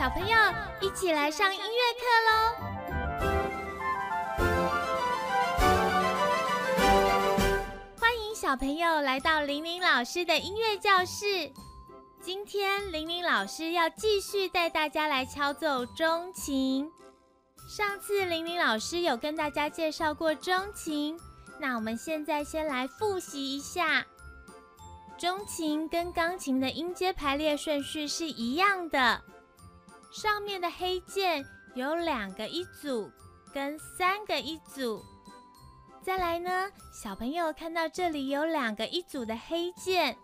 小朋友一起来上音乐课喽！欢迎小朋友来到玲玲老师的音乐教室。今天玲玲老师要继续带大家来敲奏钟琴。上次玲玲老师有跟大家介绍过钟琴，那我们现在先来复习一下。钟琴跟钢琴的音阶排列顺序是一样的。上面的黑键有两个一组跟三个一组。再来呢，小朋友看到这里有两个一组的黑键，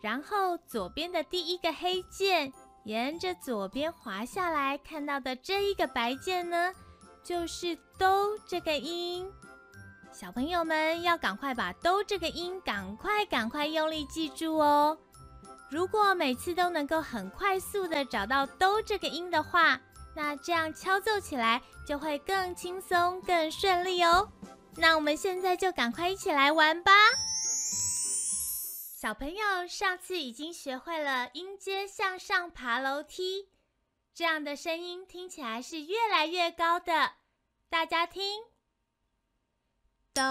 然后左边的第一个黑键沿着左边滑下来，看到的这一个白键呢，就是哆这个音。小朋友们要赶快把哆这个音赶快赶快用力记住哦。如果每次都能够很快速的找到哆这个音的话，那这样敲奏起来就会更轻松、更顺利哦。那我们现在就赶快一起来玩吧。小朋友上次已经学会了音阶向上爬楼梯，这样的声音听起来是越来越高的。大家听，哆、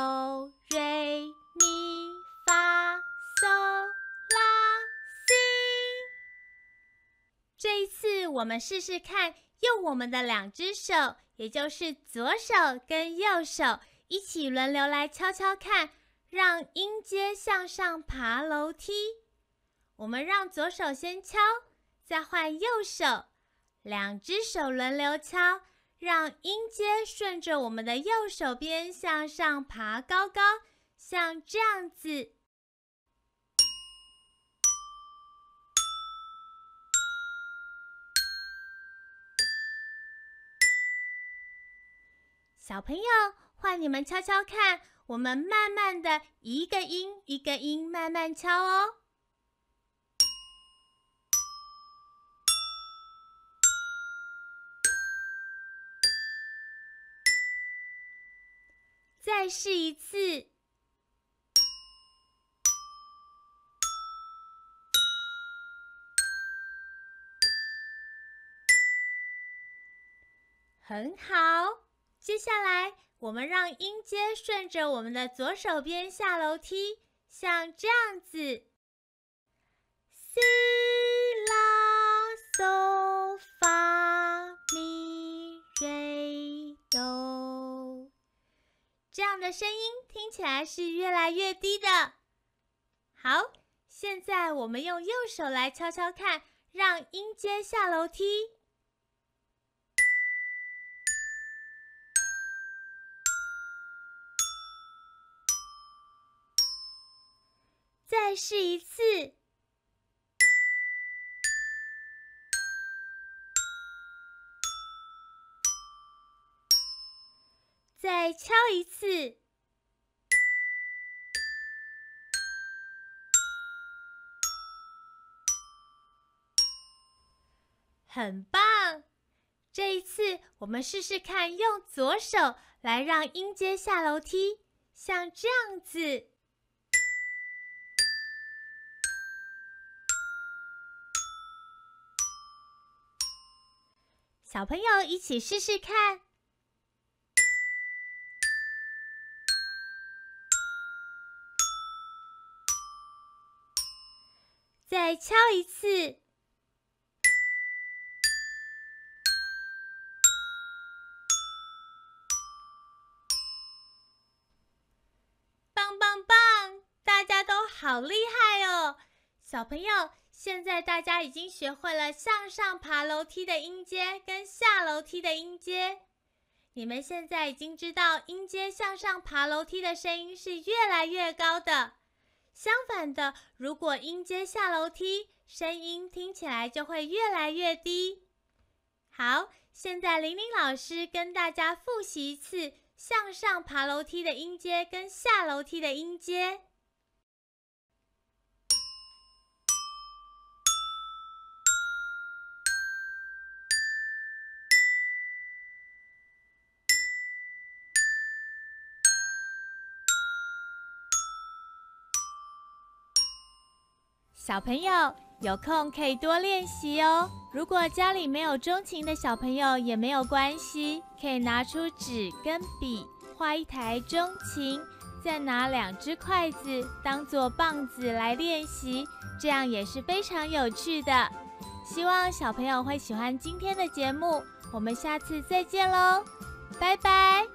我们试试看，用我们的两只手，也就是左手跟右手，一起轮流来敲敲看，让音阶向上爬楼梯。我们让左手先敲，再换右手，两只手轮流敲，让音阶顺着我们的右手边向上爬高高，像这样子。小朋友，换你们敲敲看，我们慢慢的一个音一个音慢慢敲哦。再试一次，很好。接下来，我们让音阶顺着我们的左手边下楼梯，像这样子。西拉嗦发咪瑞哆，这样的声音听起来是越来越低的。好，现在我们用右手来敲敲看，让音阶下楼梯。试一次，再敲一次，很棒！这一次，我们试试看，用左手来让音阶下楼梯，像这样子。小朋友一起试试看，再敲一次，棒棒棒！大家都好厉害哦，小朋友。现在大家已经学会了向上爬楼梯的音阶跟下楼梯的音阶，你们现在已经知道音阶向上爬楼梯的声音是越来越高的。相反的，如果音阶下楼梯，声音听起来就会越来越低。好，现在玲玲老师跟大家复习一次向上爬楼梯的音阶跟下楼梯的音阶。小朋友，有空可以多练习哦。如果家里没有钟琴的小朋友也没有关系，可以拿出纸跟笔画一台钟琴，再拿两只筷子当做棒子来练习，这样也是非常有趣的。希望小朋友会喜欢今天的节目，我们下次再见喽，拜拜。